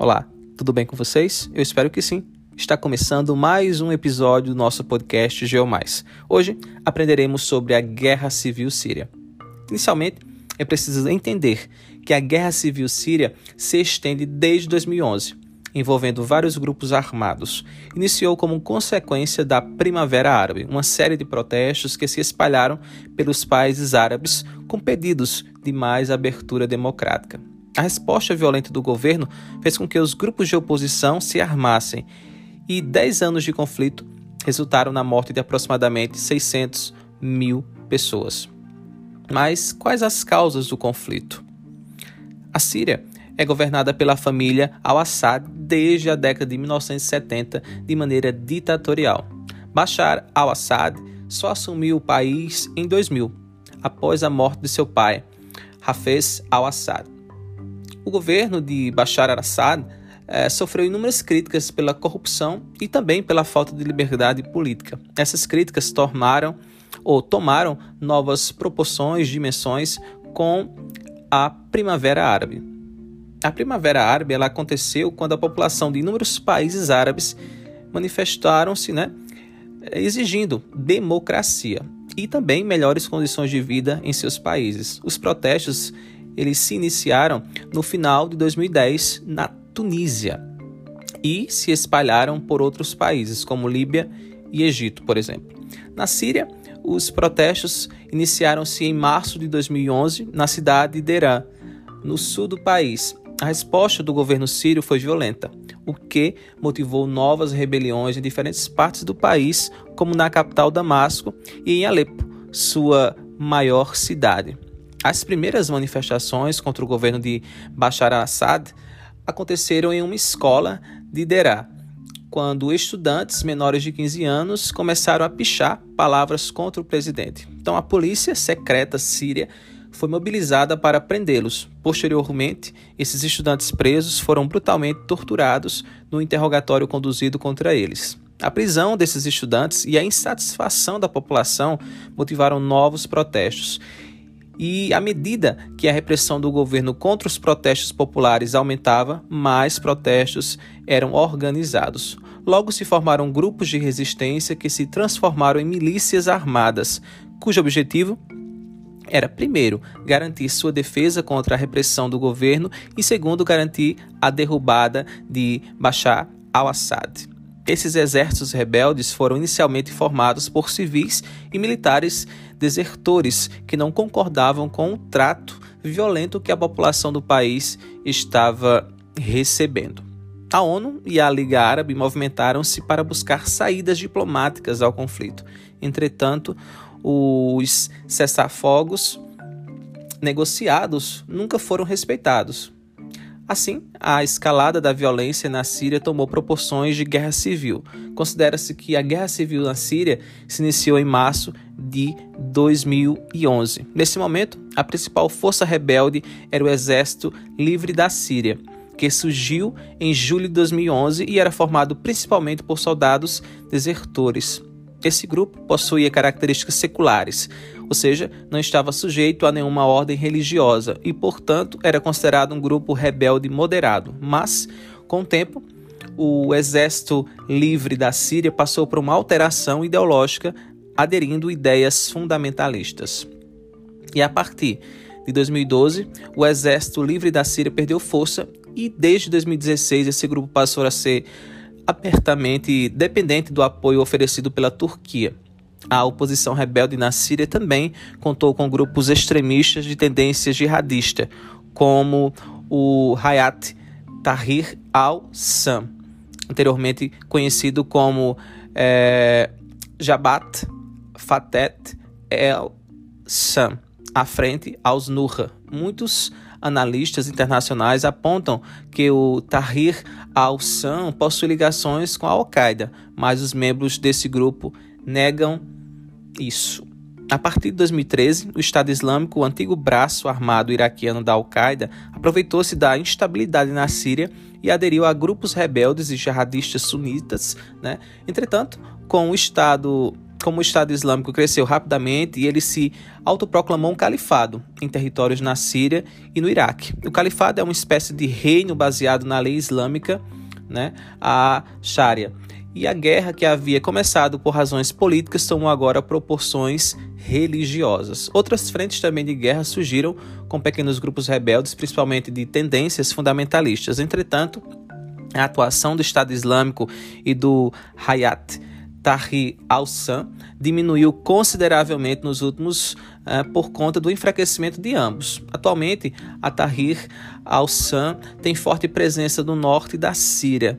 Olá, tudo bem com vocês? Eu espero que sim. Está começando mais um episódio do nosso podcast GeoMais. Hoje aprenderemos sobre a Guerra Civil Síria. Inicialmente, é preciso entender que a Guerra Civil Síria se estende desde 2011, envolvendo vários grupos armados. Iniciou como consequência da Primavera Árabe, uma série de protestos que se espalharam pelos países árabes com pedidos de mais abertura democrática. A resposta violenta do governo fez com que os grupos de oposição se armassem e 10 anos de conflito resultaram na morte de aproximadamente 600 mil pessoas. Mas quais as causas do conflito? A Síria é governada pela família al-Assad desde a década de 1970 de maneira ditatorial. Bashar al-Assad só assumiu o país em 2000, após a morte de seu pai, Hafez al-Assad. O governo de Bashar al-Assad eh, sofreu inúmeras críticas pela corrupção e também pela falta de liberdade política. Essas críticas tornaram ou tomaram novas proporções, dimensões com a Primavera Árabe. A Primavera Árabe ela aconteceu quando a população de inúmeros países árabes manifestaram-se, né, exigindo democracia e também melhores condições de vida em seus países. Os protestos eles se iniciaram no final de 2010 na Tunísia e se espalharam por outros países, como Líbia e Egito, por exemplo. Na Síria, os protestos iniciaram-se em março de 2011 na cidade de Derã, no sul do país. A resposta do governo sírio foi violenta, o que motivou novas rebeliões em diferentes partes do país, como na capital Damasco e em Alepo, sua maior cidade. As primeiras manifestações contra o governo de Bashar al-Assad aconteceram em uma escola de Derá, quando estudantes menores de 15 anos começaram a pichar palavras contra o presidente. Então a polícia secreta síria foi mobilizada para prendê-los. Posteriormente, esses estudantes presos foram brutalmente torturados no interrogatório conduzido contra eles. A prisão desses estudantes e a insatisfação da população motivaram novos protestos e à medida que a repressão do governo contra os protestos populares aumentava, mais protestos eram organizados. Logo se formaram grupos de resistência que se transformaram em milícias armadas, cujo objetivo era, primeiro, garantir sua defesa contra a repressão do governo e, segundo, garantir a derrubada de Bashar al-Assad. Esses exércitos rebeldes foram inicialmente formados por civis e militares desertores que não concordavam com o trato violento que a população do país estava recebendo. A ONU e a Liga Árabe movimentaram-se para buscar saídas diplomáticas ao conflito. Entretanto, os cessar-fogos negociados nunca foram respeitados. Assim, a escalada da violência na Síria tomou proporções de guerra civil. Considera-se que a guerra civil na Síria se iniciou em março de 2011. Nesse momento, a principal força rebelde era o Exército Livre da Síria, que surgiu em julho de 2011 e era formado principalmente por soldados desertores. Esse grupo possuía características seculares, ou seja, não estava sujeito a nenhuma ordem religiosa e, portanto, era considerado um grupo rebelde moderado. Mas, com o tempo, o exército livre da Síria passou por uma alteração ideológica, aderindo ideias fundamentalistas. E a partir de 2012, o exército livre da Síria perdeu força e desde 2016 esse grupo passou a ser apertamente dependente do apoio oferecido pela Turquia. A oposição rebelde na Síria também contou com grupos extremistas de tendência jihadista, como o Hayat Tahrir al-Sam, anteriormente conhecido como é, Jabhat Fatet el-Sam, à frente aos Nurra. Muitos analistas internacionais apontam que o Tahrir al-Sam possui ligações com a Al-Qaeda, mas os membros desse grupo negam isso. A partir de 2013, o Estado Islâmico, o antigo braço armado iraquiano da Al-Qaeda, aproveitou-se da instabilidade na Síria e aderiu a grupos rebeldes e jihadistas sunitas. Né? Entretanto, com o Estado como o Estado Islâmico cresceu rapidamente e ele se autoproclamou um califado em territórios na Síria e no Iraque. O califado é uma espécie de reino baseado na lei islâmica, né, a Sharia. E a guerra que havia começado por razões políticas tomou agora proporções religiosas. Outras frentes também de guerra surgiram com pequenos grupos rebeldes, principalmente de tendências fundamentalistas. Entretanto, a atuação do Estado Islâmico e do Hayat Tahrir al-Sam diminuiu consideravelmente nos últimos uh, por conta do enfraquecimento de ambos. Atualmente, a Tahrir al-Sam tem forte presença no norte da Síria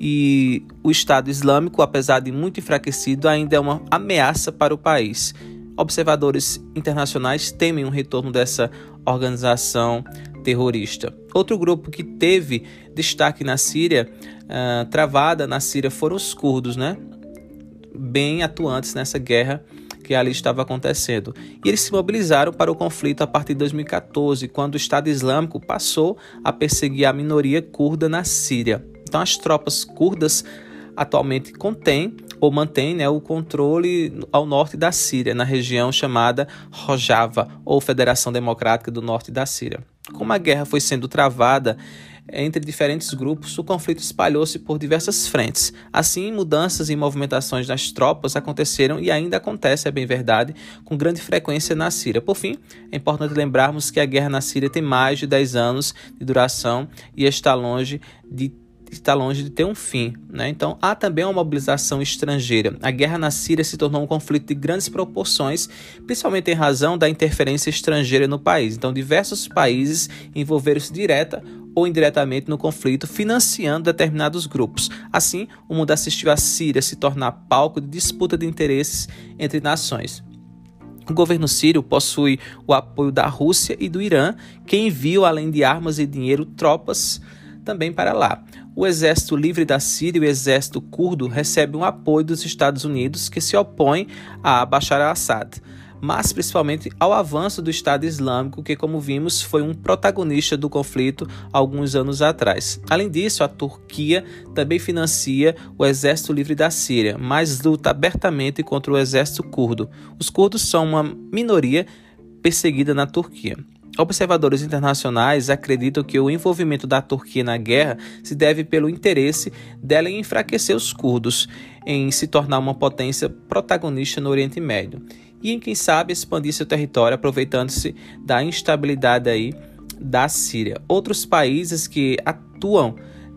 e o Estado Islâmico, apesar de muito enfraquecido, ainda é uma ameaça para o país. Observadores internacionais temem um retorno dessa organização terrorista. Outro grupo que teve destaque na Síria, uh, travada na Síria, foram os curdos, né? Bem atuantes nessa guerra que ali estava acontecendo. E eles se mobilizaram para o conflito a partir de 2014, quando o Estado Islâmico passou a perseguir a minoria curda na Síria. Então, as tropas curdas atualmente contêm ou mantêm né, o controle ao norte da Síria, na região chamada Rojava, ou Federação Democrática do Norte da Síria. Como a guerra foi sendo travada entre diferentes grupos, o conflito espalhou-se por diversas frentes. Assim, mudanças e movimentações das tropas aconteceram e ainda acontece, é bem verdade, com grande frequência na Síria. Por fim, é importante lembrarmos que a guerra na Síria tem mais de 10 anos de duração e está longe de está longe de ter um fim. Né? Então, há também uma mobilização estrangeira. A guerra na Síria se tornou um conflito de grandes proporções, principalmente em razão da interferência estrangeira no país. Então, diversos países envolveram-se direta ou indiretamente no conflito, financiando determinados grupos. Assim, o mundo assistiu a Síria se tornar palco de disputa de interesses entre nações. O governo sírio possui o apoio da Rússia e do Irã, que enviam, além de armas e dinheiro, tropas também para lá. O Exército Livre da Síria e o Exército Curdo recebem o apoio dos Estados Unidos, que se opõem a Bashar al-Assad mas principalmente ao avanço do Estado Islâmico, que, como vimos, foi um protagonista do conflito alguns anos atrás. Além disso, a Turquia também financia o Exército Livre da Síria, mas luta abertamente contra o exército curdo. Os curdos são uma minoria perseguida na Turquia. Observadores internacionais acreditam que o envolvimento da Turquia na guerra se deve pelo interesse dela em enfraquecer os curdos, em se tornar uma potência protagonista no Oriente Médio e em quem sabe expandir seu território aproveitando-se da instabilidade aí da Síria. Outros países que atuam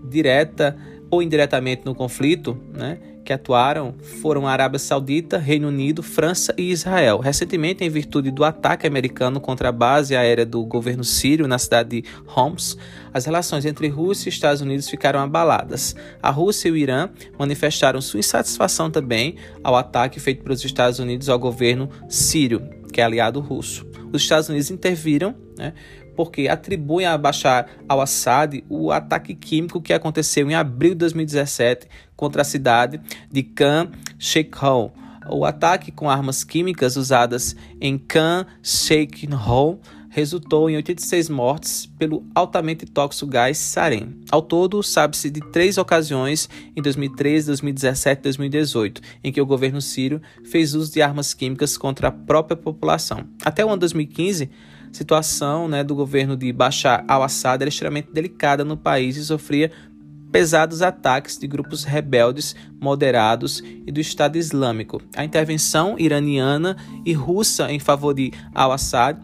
direta ou indiretamente no conflito, né, que atuaram foram a Arábia Saudita, Reino Unido, França e Israel. Recentemente, em virtude do ataque americano contra a base aérea do governo sírio na cidade de Homs, as relações entre Rússia e Estados Unidos ficaram abaladas. A Rússia e o Irã manifestaram sua insatisfação também ao ataque feito pelos Estados Unidos ao governo sírio, que é aliado russo. Os Estados Unidos interviram, né, porque atribuem a Bashar al-Assad o ataque químico que aconteceu em abril de 2017 contra a cidade de Khan Sheikhou. O ataque com armas químicas usadas em Khan Sheikhou resultou em 86 mortes pelo altamente tóxico gás sarin. Ao todo, sabe-se de três ocasiões em 2013, 2017 e 2018 em que o governo sírio fez uso de armas químicas contra a própria população. Até o ano 2015, situação né, do governo de Bashar al-Assad era extremamente delicada no país e sofria pesados ataques de grupos rebeldes moderados e do Estado Islâmico. A intervenção iraniana e russa em favor de al-Assad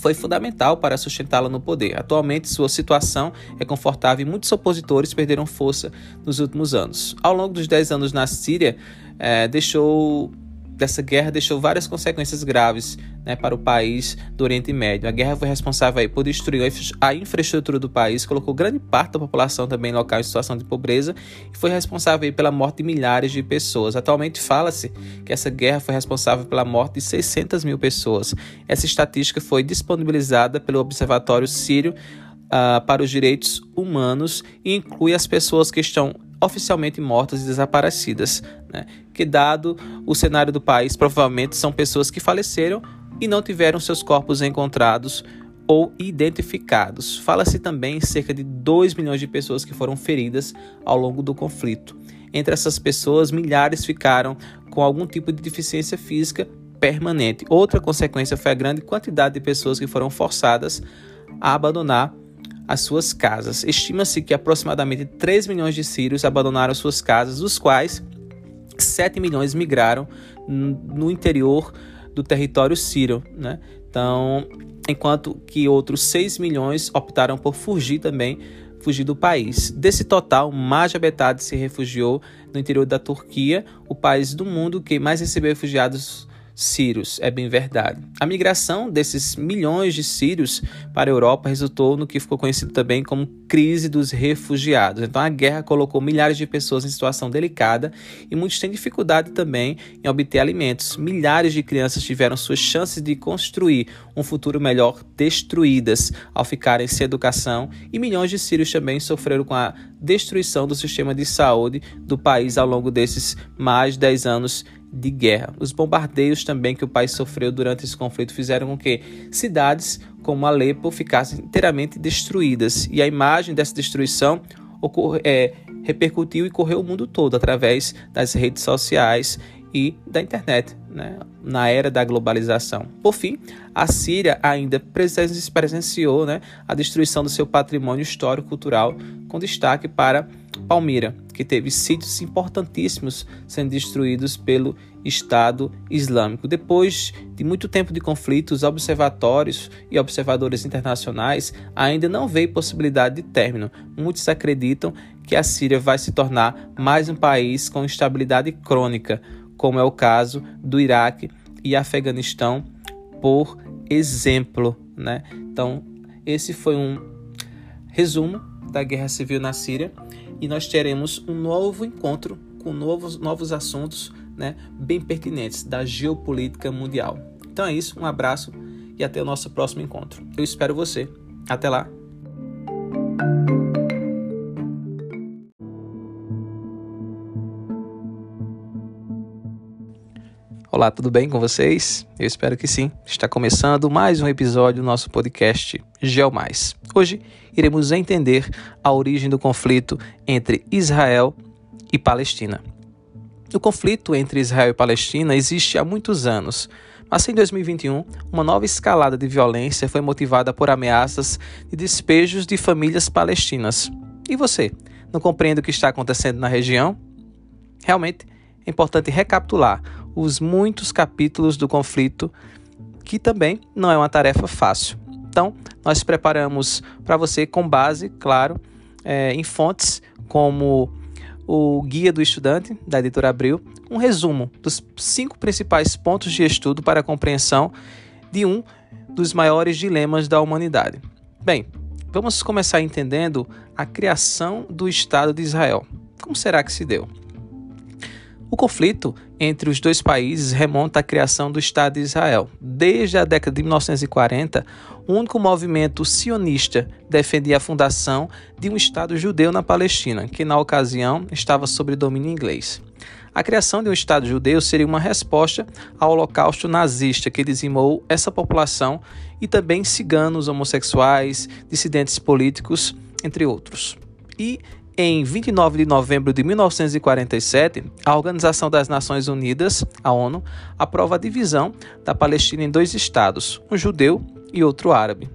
foi fundamental para sustentá-la no poder. Atualmente, sua situação é confortável e muitos opositores perderam força nos últimos anos. Ao longo dos 10 anos na Síria, eh, deixou dessa guerra deixou várias consequências graves né, para o país do Oriente Médio. A guerra foi responsável aí, por destruir a infraestrutura do país, colocou grande parte da população também local em situação de pobreza e foi responsável aí, pela morte de milhares de pessoas. Atualmente fala-se que essa guerra foi responsável pela morte de 600 mil pessoas. Essa estatística foi disponibilizada pelo Observatório Sírio uh, para os Direitos Humanos e inclui as pessoas que estão oficialmente mortas e desaparecidas, né? que, dado o cenário do país, provavelmente são pessoas que faleceram e não tiveram seus corpos encontrados ou identificados. Fala-se também em cerca de 2 milhões de pessoas que foram feridas ao longo do conflito. Entre essas pessoas, milhares ficaram com algum tipo de deficiência física permanente. Outra consequência foi a grande quantidade de pessoas que foram forçadas a abandonar as suas casas. Estima-se que aproximadamente 3 milhões de sírios abandonaram suas casas, dos quais 7 milhões migraram no interior do território sírio. Né? Então, enquanto que outros 6 milhões optaram por fugir também, fugir do país. Desse total, mais de metade se refugiou no interior da Turquia, o país do mundo que mais recebeu refugiados sírios, é bem verdade. A migração desses milhões de sírios para a Europa resultou no que ficou conhecido também como crise dos refugiados. Então a guerra colocou milhares de pessoas em situação delicada e muitos têm dificuldade também em obter alimentos. Milhares de crianças tiveram suas chances de construir um futuro melhor destruídas ao ficarem sem educação e milhões de sírios também sofreram com a destruição do sistema de saúde do país ao longo desses mais de 10 anos de guerra. Os bombardeios também que o país sofreu durante esse conflito fizeram com que cidades como Alepo ficassem inteiramente destruídas e a imagem dessa destruição ocorre, é, repercutiu e correu o mundo todo através das redes sociais e da internet, né, na era da globalização. Por fim, a Síria ainda presenciou né, a destruição do seu patrimônio histórico-cultural, com destaque para Palmira, que teve sítios importantíssimos sendo destruídos pelo Estado Islâmico. Depois de muito tempo de conflitos, observatórios e observadores internacionais ainda não veem possibilidade de término. Muitos acreditam que a Síria vai se tornar mais um país com instabilidade crônica, como é o caso do Iraque e Afeganistão, por exemplo. Né? Então, esse foi um resumo da guerra civil na Síria e nós teremos um novo encontro com novos, novos assuntos né, bem pertinentes da geopolítica mundial. Então é isso, um abraço e até o nosso próximo encontro. Eu espero você. Até lá! Olá, tudo bem com vocês? Eu espero que sim. Está começando mais um episódio do nosso podcast GeoMais. Hoje iremos entender a origem do conflito entre Israel e Palestina. O conflito entre Israel e Palestina existe há muitos anos, mas em 2021, uma nova escalada de violência foi motivada por ameaças de despejos de famílias palestinas. E você, não compreende o que está acontecendo na região? Realmente é importante recapitular os muitos capítulos do conflito, que também não é uma tarefa fácil. Então, nós preparamos para você com base, claro, é, em fontes como o Guia do Estudante, da editora Abril, um resumo dos cinco principais pontos de estudo para a compreensão de um dos maiores dilemas da humanidade. Bem, vamos começar entendendo a criação do Estado de Israel. Como será que se deu? O conflito entre os dois países remonta à criação do Estado de Israel. Desde a década de 1940, o único movimento sionista defendia a fundação de um Estado judeu na Palestina, que na ocasião estava sob domínio inglês. A criação de um Estado judeu seria uma resposta ao holocausto nazista que dizimou essa população e também ciganos, homossexuais, dissidentes políticos, entre outros. E em 29 de novembro de 1947, a Organização das Nações Unidas, a ONU, aprova a divisão da Palestina em dois estados, um judeu e outro árabe.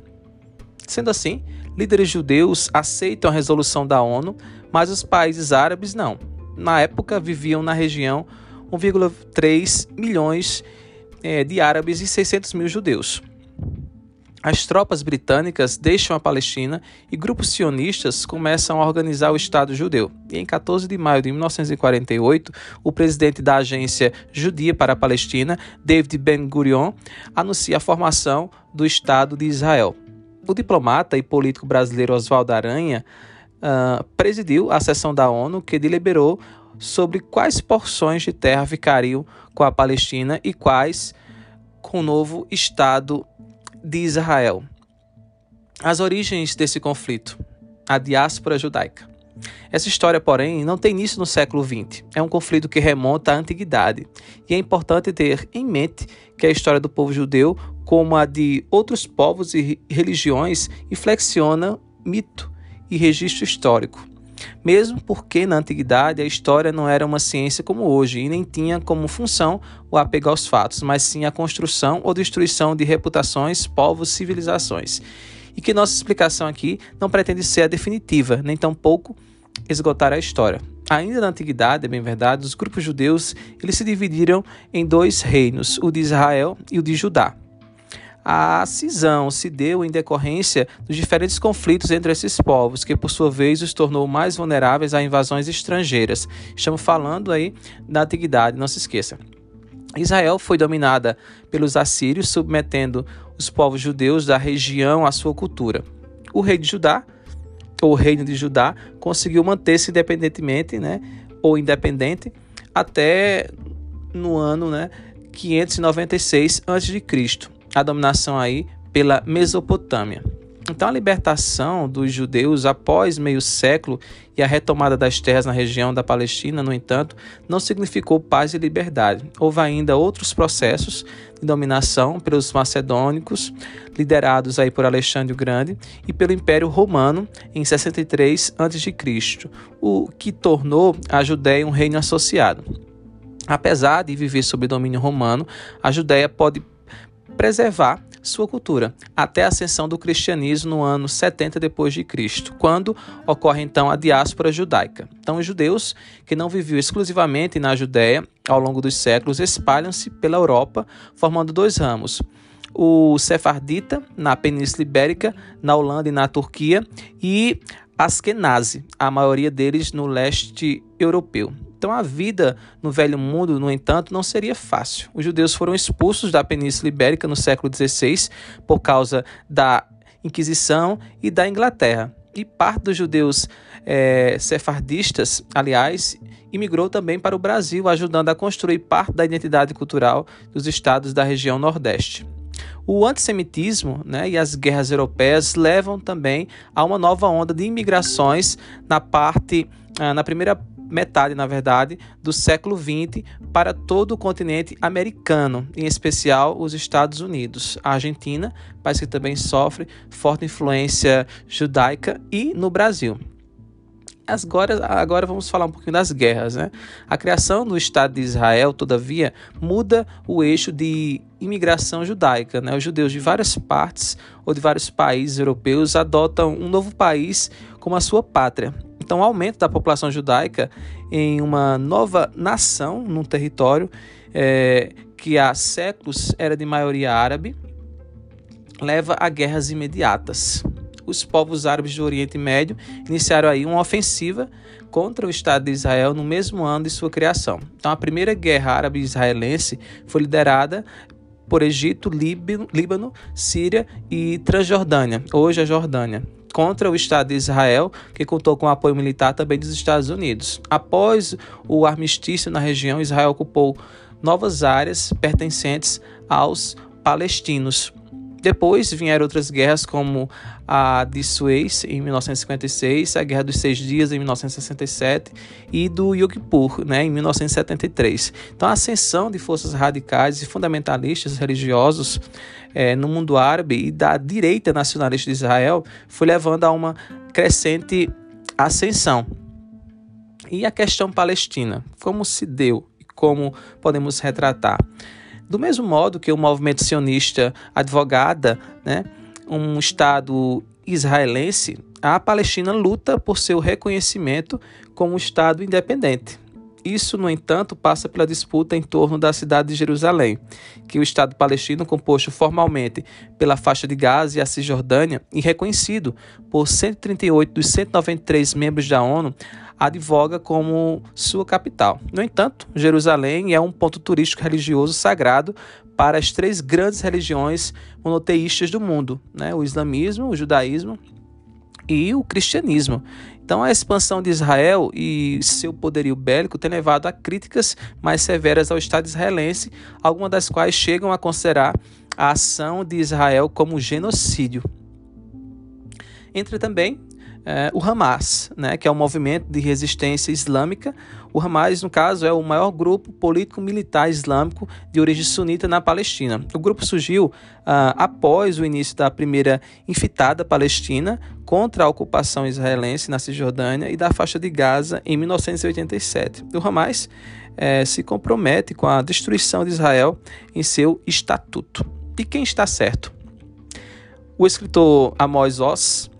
Sendo assim, líderes judeus aceitam a resolução da ONU, mas os países árabes não. Na época, viviam na região 1,3 milhões eh, de árabes e 600 mil judeus. As tropas britânicas deixam a Palestina e grupos sionistas começam a organizar o Estado judeu. E em 14 de maio de 1948, o presidente da Agência Judia para a Palestina, David Ben-Gurion, anuncia a formação do Estado de Israel. O diplomata e político brasileiro Oswaldo Aranha uh, presidiu a sessão da ONU que deliberou sobre quais porções de terra ficariam com a Palestina e quais com o novo Estado de Israel. As origens desse conflito, a diáspora judaica. Essa história, porém, não tem início no século XX. É um conflito que remonta à antiguidade. E é importante ter em mente que a história do povo judeu, como a de outros povos e religiões, inflexiona mito e registro histórico. Mesmo porque na antiguidade a história não era uma ciência como hoje e nem tinha como função o apego aos fatos, mas sim a construção ou destruição de reputações, povos, civilizações. E que nossa explicação aqui não pretende ser a definitiva, nem tampouco esgotar a história. Ainda na antiguidade, é bem verdade, os grupos judeus eles se dividiram em dois reinos, o de Israel e o de Judá. A cisão se deu em decorrência dos diferentes conflitos entre esses povos, que por sua vez os tornou mais vulneráveis a invasões estrangeiras. Estamos falando aí da antiguidade, não se esqueça. Israel foi dominada pelos assírios, submetendo os povos judeus da região à sua cultura. O rei de Judá, ou o reino de Judá, conseguiu manter-se independentemente, né, ou independente, até no ano, né, 596 a.C a dominação aí pela Mesopotâmia. Então, a libertação dos judeus após meio século e a retomada das terras na região da Palestina, no entanto, não significou paz e liberdade. Houve ainda outros processos de dominação pelos macedônicos, liderados aí por Alexandre o Grande, e pelo Império Romano em 63 a.C., o que tornou a Judéia um reino associado. Apesar de viver sob domínio romano, a Judéia pode preservar sua cultura, até a ascensão do cristianismo no ano 70 depois de Cristo, quando ocorre então a diáspora judaica. Então os judeus que não viviam exclusivamente na Judéia ao longo dos séculos espalham-se pela Europa, formando dois ramos: o sefardita na Península Ibérica, na Holanda e na Turquia, e Askenazi, a maioria deles no leste europeu. Então a vida no Velho Mundo, no entanto, não seria fácil. Os judeus foram expulsos da Península Ibérica no século XVI por causa da Inquisição e da Inglaterra. E parte dos judeus é, sefardistas, aliás, imigrou também para o Brasil, ajudando a construir parte da identidade cultural dos estados da região Nordeste. O antissemitismo né, e as guerras europeias levam também a uma nova onda de imigrações na parte, ah, na primeira metade, na verdade, do século XX para todo o continente americano, em especial os Estados Unidos. A Argentina, país que também sofre forte influência judaica, e no Brasil. Agora, agora vamos falar um pouquinho das guerras. Né? A criação do Estado de Israel, todavia, muda o eixo de imigração judaica. Né? Os judeus de várias partes ou de vários países europeus adotam um novo país como a sua pátria. Então, o aumento da população judaica em uma nova nação, num território é, que há séculos era de maioria árabe, leva a guerras imediatas. Os povos árabes do Oriente Médio iniciaram aí uma ofensiva contra o Estado de Israel no mesmo ano de sua criação. Então, a primeira guerra árabe-israelense foi liderada por Egito, Líbano, Síria e Transjordânia, hoje a Jordânia contra o Estado de Israel, que contou com apoio militar também dos Estados Unidos. Após o armistício na região, Israel ocupou novas áreas pertencentes aos palestinos. Depois vieram outras guerras, como a de Suez, em 1956, a Guerra dos Seis Dias, em 1967, e do Yom Kippur, né, em 1973. Então, a ascensão de forças radicais e fundamentalistas religiosos é, no mundo árabe e da direita nacionalista de Israel foi levando a uma crescente ascensão. E a questão palestina, como se deu e como podemos retratar? Do mesmo modo que o movimento sionista advogada né, um Estado israelense, a Palestina luta por seu reconhecimento como Estado independente. Isso, no entanto, passa pela disputa em torno da cidade de Jerusalém, que o Estado palestino, composto formalmente pela faixa de Gaza e a Cisjordânia e reconhecido por 138 dos 193 membros da ONU, advoga como sua capital. No entanto, Jerusalém é um ponto turístico religioso sagrado para as três grandes religiões monoteístas do mundo, né? o islamismo, o judaísmo e o cristianismo. Então, a expansão de Israel e seu poderio bélico tem levado a críticas mais severas ao Estado israelense, algumas das quais chegam a considerar a ação de Israel como genocídio. Entra também é, o Hamas, né, que é um movimento de resistência islâmica. O Hamas, no caso, é o maior grupo político-militar islâmico de origem sunita na Palestina. O grupo surgiu uh, após o início da primeira infitada palestina contra a ocupação israelense na Cisjordânia e da faixa de Gaza em 1987. O Hamas é, se compromete com a destruição de Israel em seu estatuto. E quem está certo? O escritor Amos Oz,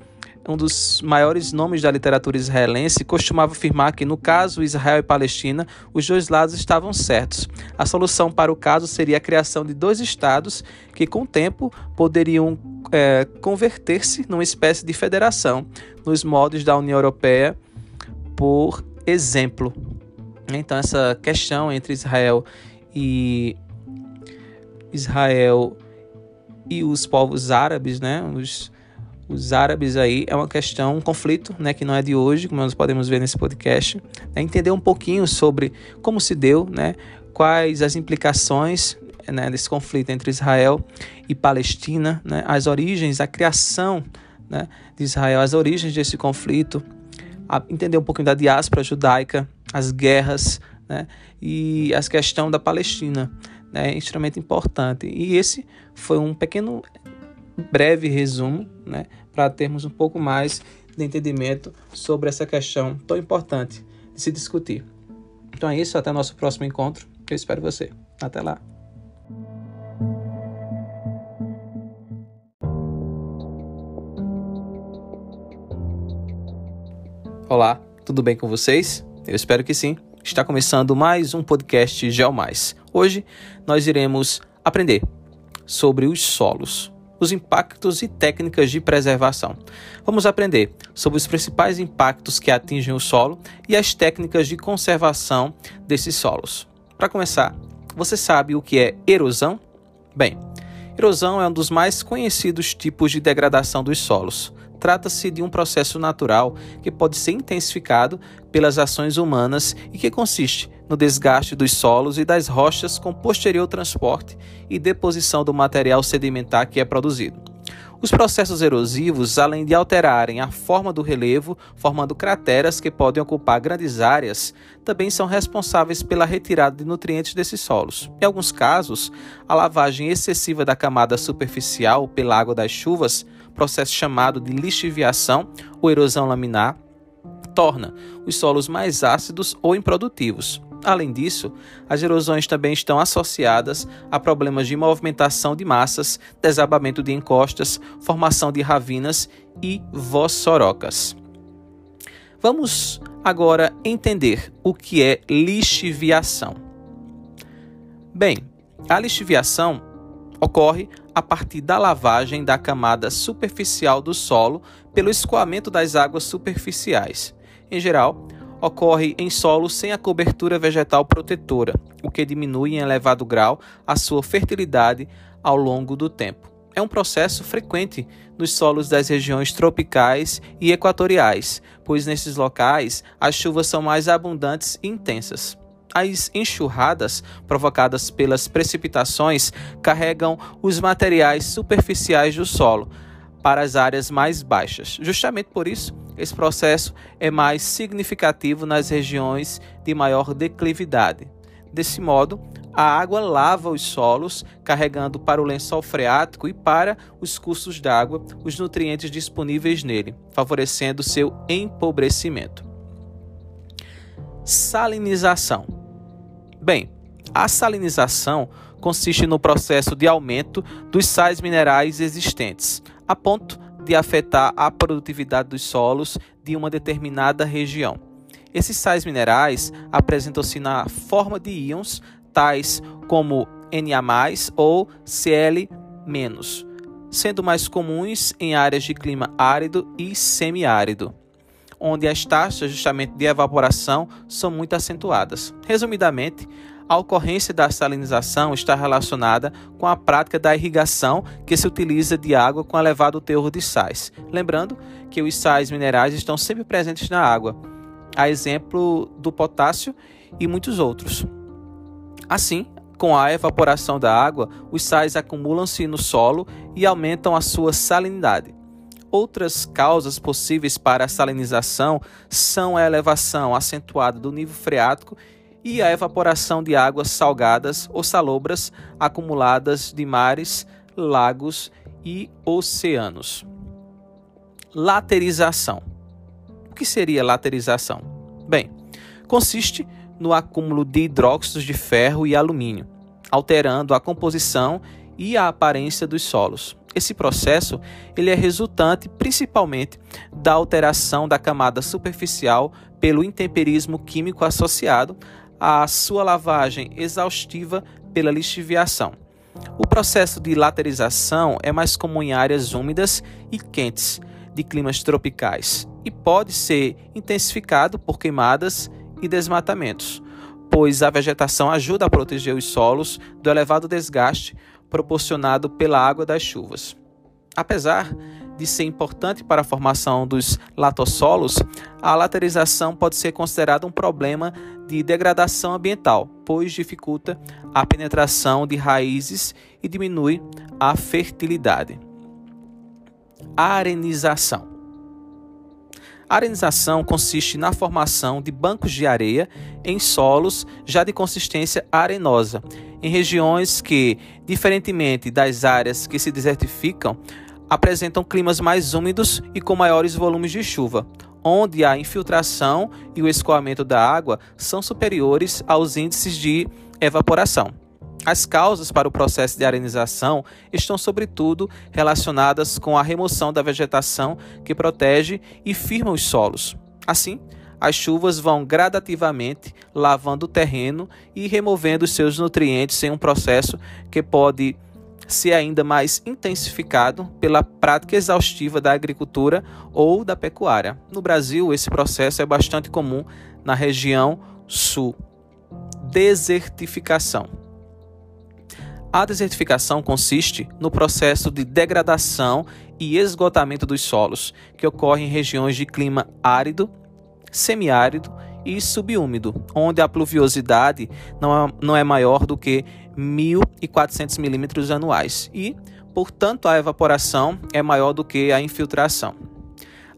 um dos maiores nomes da literatura israelense, costumava afirmar que, no caso Israel e Palestina, os dois lados estavam certos. A solução para o caso seria a criação de dois estados que, com o tempo, poderiam é, converter-se numa espécie de federação, nos modos da União Europeia, por exemplo. Então, essa questão entre Israel e Israel e os povos árabes, né? Os, os árabes aí é uma questão, um conflito, né, que não é de hoje, como nós podemos ver nesse podcast, é entender um pouquinho sobre como se deu, né, quais as implicações né, desse conflito entre Israel e Palestina, né, as origens, a criação né, de Israel, as origens desse conflito, entender um pouquinho da diáspora judaica, as guerras né, e a questão da Palestina né, é extremamente importante. E esse foi um pequeno, breve resumo, né, para termos um pouco mais de entendimento sobre essa questão tão importante de se discutir. Então é isso, até nosso próximo encontro. Eu espero você. Até lá. Olá, tudo bem com vocês? Eu espero que sim. Está começando mais um podcast GeoMais. Hoje nós iremos aprender sobre os solos, os impactos e técnicas de preservação. Vamos aprender sobre os principais impactos que atingem o solo e as técnicas de conservação desses solos. Para começar, você sabe o que é erosão? Bem, erosão é um dos mais conhecidos tipos de degradação dos solos. Trata-se de um processo natural que pode ser intensificado pelas ações humanas e que consiste no desgaste dos solos e das rochas com posterior transporte e deposição do material sedimentar que é produzido. Os processos erosivos, além de alterarem a forma do relevo, formando crateras que podem ocupar grandes áreas, também são responsáveis pela retirada de nutrientes desses solos. Em alguns casos, a lavagem excessiva da camada superficial pela água das chuvas processo chamado de lixiviação ou erosão laminar, torna os solos mais ácidos ou improdutivos. Além disso, as erosões também estão associadas a problemas de movimentação de massas, desabamento de encostas, formação de ravinas e vossorocas. Vamos agora entender o que é lixiviação. Bem, a lixiviação ocorre a partir da lavagem da camada superficial do solo pelo escoamento das águas superficiais. Em geral, ocorre em solos sem a cobertura vegetal protetora, o que diminui em elevado grau a sua fertilidade ao longo do tempo. É um processo frequente nos solos das regiões tropicais e equatoriais, pois nesses locais as chuvas são mais abundantes e intensas. As enxurradas provocadas pelas precipitações carregam os materiais superficiais do solo para as áreas mais baixas. Justamente por isso, esse processo é mais significativo nas regiões de maior declividade. Desse modo, a água lava os solos, carregando para o lençol freático e para os cursos d'água os nutrientes disponíveis nele, favorecendo seu empobrecimento. Salinização Bem, a salinização consiste no processo de aumento dos sais minerais existentes, a ponto de afetar a produtividade dos solos de uma determinada região. Esses sais minerais apresentam-se na forma de íons, tais como Na ou Cl-, sendo mais comuns em áreas de clima árido e semiárido onde as taxas justamente de evaporação são muito acentuadas. Resumidamente, a ocorrência da salinização está relacionada com a prática da irrigação que se utiliza de água com elevado teor de sais. Lembrando que os sais minerais estão sempre presentes na água, a exemplo do potássio e muitos outros. Assim, com a evaporação da água, os sais acumulam-se no solo e aumentam a sua salinidade. Outras causas possíveis para a salinização são a elevação acentuada do nível freático e a evaporação de águas salgadas ou salobras acumuladas de mares, lagos e oceanos. Laterização. O que seria laterização? Bem, consiste no acúmulo de hidróxidos de ferro e alumínio, alterando a composição e a aparência dos solos. Esse processo ele é resultante principalmente da alteração da camada superficial pelo intemperismo químico associado à sua lavagem exaustiva pela lixiviação. O processo de laterização é mais comum em áreas úmidas e quentes de climas tropicais e pode ser intensificado por queimadas e desmatamentos, pois a vegetação ajuda a proteger os solos do elevado desgaste proporcionado pela água das chuvas. Apesar de ser importante para a formação dos latossolos, a laterização pode ser considerada um problema de degradação ambiental, pois dificulta a penetração de raízes e diminui a fertilidade. Arenização. Arenização consiste na formação de bancos de areia em solos já de consistência arenosa, em regiões que, diferentemente das áreas que se desertificam, apresentam climas mais úmidos e com maiores volumes de chuva, onde a infiltração e o escoamento da água são superiores aos índices de evaporação. As causas para o processo de arenização estão, sobretudo, relacionadas com a remoção da vegetação que protege e firma os solos. Assim, as chuvas vão gradativamente lavando o terreno e removendo seus nutrientes em um processo que pode ser ainda mais intensificado pela prática exaustiva da agricultura ou da pecuária. No Brasil, esse processo é bastante comum na região sul. Desertificação. A desertificação consiste no processo de degradação e esgotamento dos solos, que ocorre em regiões de clima árido, semiárido e subúmido, onde a pluviosidade não é, não é maior do que 1.400 milímetros anuais e, portanto, a evaporação é maior do que a infiltração.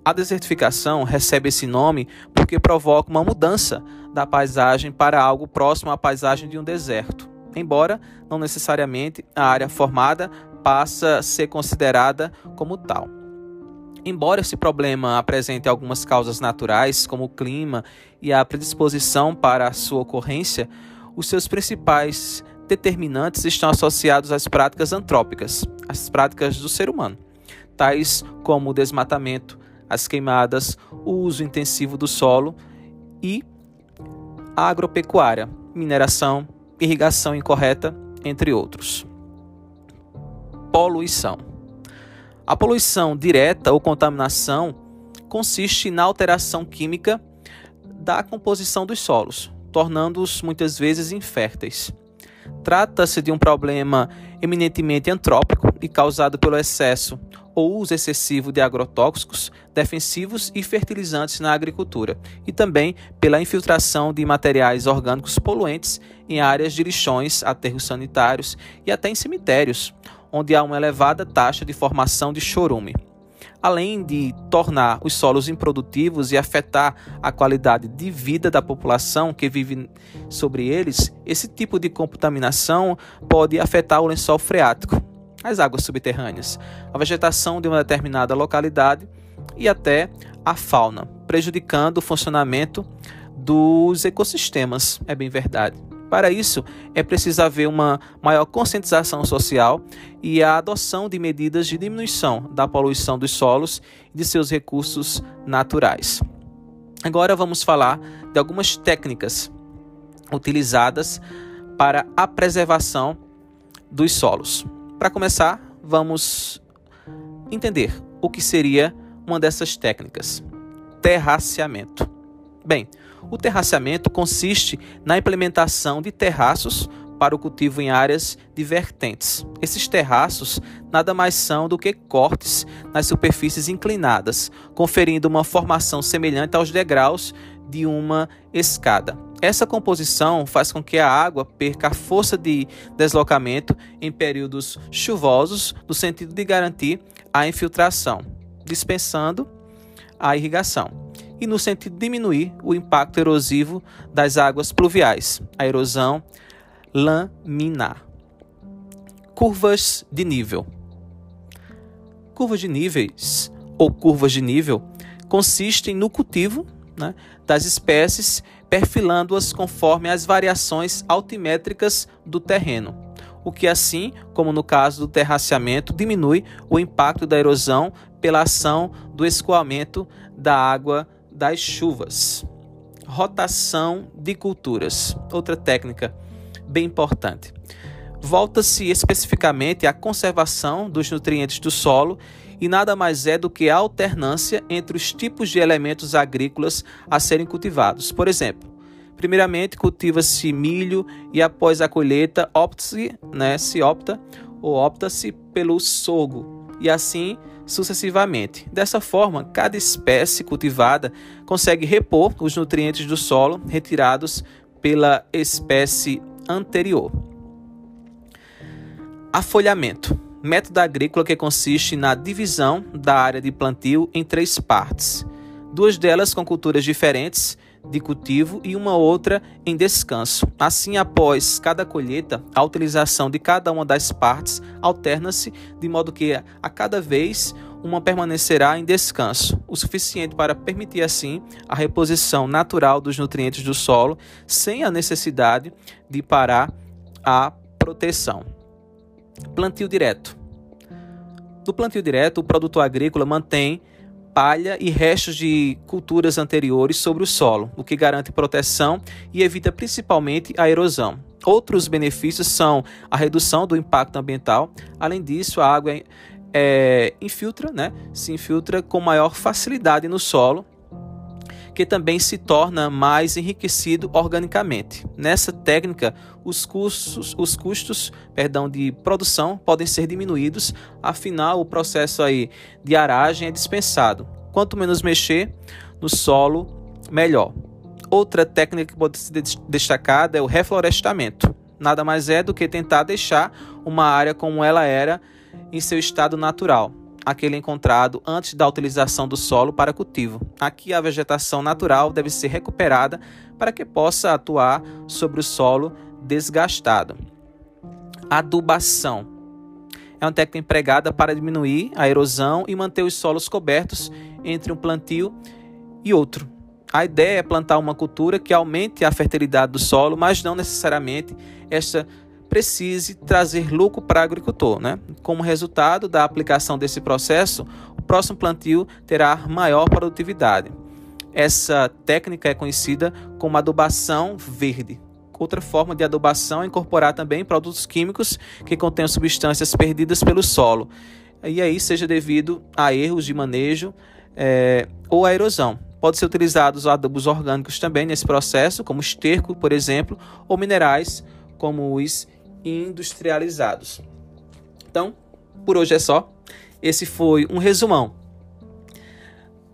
A desertificação recebe esse nome porque provoca uma mudança da paisagem para algo próximo à paisagem de um deserto embora não necessariamente a área formada passa a ser considerada como tal. Embora esse problema apresente algumas causas naturais, como o clima e a predisposição para a sua ocorrência, os seus principais determinantes estão associados às práticas antrópicas, as práticas do ser humano, tais como o desmatamento, as queimadas, o uso intensivo do solo e a agropecuária, mineração, irrigação incorreta, entre outros. Poluição. A poluição direta ou contaminação consiste na alteração química da composição dos solos, tornando-os muitas vezes inférteis. Trata-se de um problema eminentemente antrópico e causado pelo excesso ou uso excessivo de agrotóxicos, defensivos e fertilizantes na agricultura, e também pela infiltração de materiais orgânicos poluentes em áreas de lixões, aterros sanitários e até em cemitérios, onde há uma elevada taxa de formação de chorume. Além de tornar os solos improdutivos e afetar a qualidade de vida da população que vive sobre eles, esse tipo de contaminação pode afetar o lençol freático, as águas subterrâneas, a vegetação de uma determinada localidade e até a fauna, prejudicando o funcionamento dos ecossistemas. É bem verdade. Para isso, é preciso haver uma maior conscientização social e a adoção de medidas de diminuição da poluição dos solos e de seus recursos naturais. Agora vamos falar de algumas técnicas utilizadas para a preservação dos solos. Para começar, vamos entender o que seria uma dessas técnicas: terraceamento. Bem, o terraceamento consiste na implementação de terraços para o cultivo em áreas divertentes. Esses terraços nada mais são do que cortes nas superfícies inclinadas, conferindo uma formação semelhante aos degraus de uma escada. Essa composição faz com que a água perca a força de deslocamento em períodos chuvosos, no sentido de garantir a infiltração. dispensando a irrigação. E no sentido de diminuir o impacto erosivo das águas pluviais, a erosão laminar. Curvas de nível. Curvas de níveis ou curvas de nível consistem no cultivo né, das espécies, perfilando-as conforme as variações altimétricas do terreno, o que assim, como no caso do terraceamento, diminui o impacto da erosão pela ação do escoamento da água das chuvas. Rotação de culturas, outra técnica bem importante. Volta-se especificamente à conservação dos nutrientes do solo e nada mais é do que a alternância entre os tipos de elementos agrícolas a serem cultivados. Por exemplo, primeiramente cultiva-se milho e após a colheita opta-se, né, se opta ou opta-se pelo sorgo e assim sucessivamente. Dessa forma, cada espécie cultivada consegue repor os nutrientes do solo retirados pela espécie anterior. Afolhamento método agrícola que consiste na divisão da área de plantio em três partes, duas delas com culturas diferentes de cultivo e uma outra em descanso. Assim, após cada colheita, a utilização de cada uma das partes alterna-se, de modo que a cada vez uma permanecerá em descanso, o suficiente para permitir assim a reposição natural dos nutrientes do solo, sem a necessidade de parar a proteção. Plantio direto. No plantio direto, o produtor agrícola mantém palha e restos de culturas anteriores sobre o solo, o que garante proteção e evita principalmente a erosão. Outros benefícios são a redução do impacto ambiental. Além disso, a água é, infiltra, né, se infiltra com maior facilidade no solo, que também se torna mais enriquecido organicamente. Nessa técnica, os custos, os custos perdão, de produção podem ser diminuídos, afinal o processo aí de aragem é dispensado. Quanto menos mexer no solo, melhor. Outra técnica que pode ser destacada é o reflorestamento. Nada mais é do que tentar deixar uma área como ela era em seu estado natural aquele encontrado antes da utilização do solo para cultivo. Aqui a vegetação natural deve ser recuperada para que possa atuar sobre o solo desgastado. Adubação é uma técnica empregada para diminuir a erosão e manter os solos cobertos entre um plantio e outro. A ideia é plantar uma cultura que aumente a fertilidade do solo, mas não necessariamente esta precise trazer lucro para o agricultor. Né? Como resultado da aplicação desse processo, o próximo plantio terá maior produtividade. Essa técnica é conhecida como adubação verde. Outra forma de adubação é incorporar também produtos químicos que contenham substâncias perdidas pelo solo, e aí seja devido a erros de manejo é, ou a erosão. Pode ser utilizados adubos orgânicos também nesse processo, como esterco, por exemplo, ou minerais como os industrializados. Então, por hoje é só. Esse foi um resumão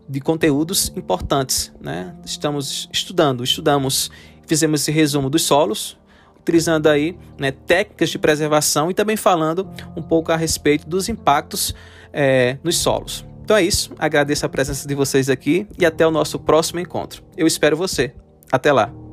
de conteúdos importantes. Né? Estamos estudando, estudamos, fizemos esse resumo dos solos, utilizando aí né, técnicas de preservação e também falando um pouco a respeito dos impactos é, nos solos. Então é isso, agradeço a presença de vocês aqui e até o nosso próximo encontro. Eu espero você. Até lá!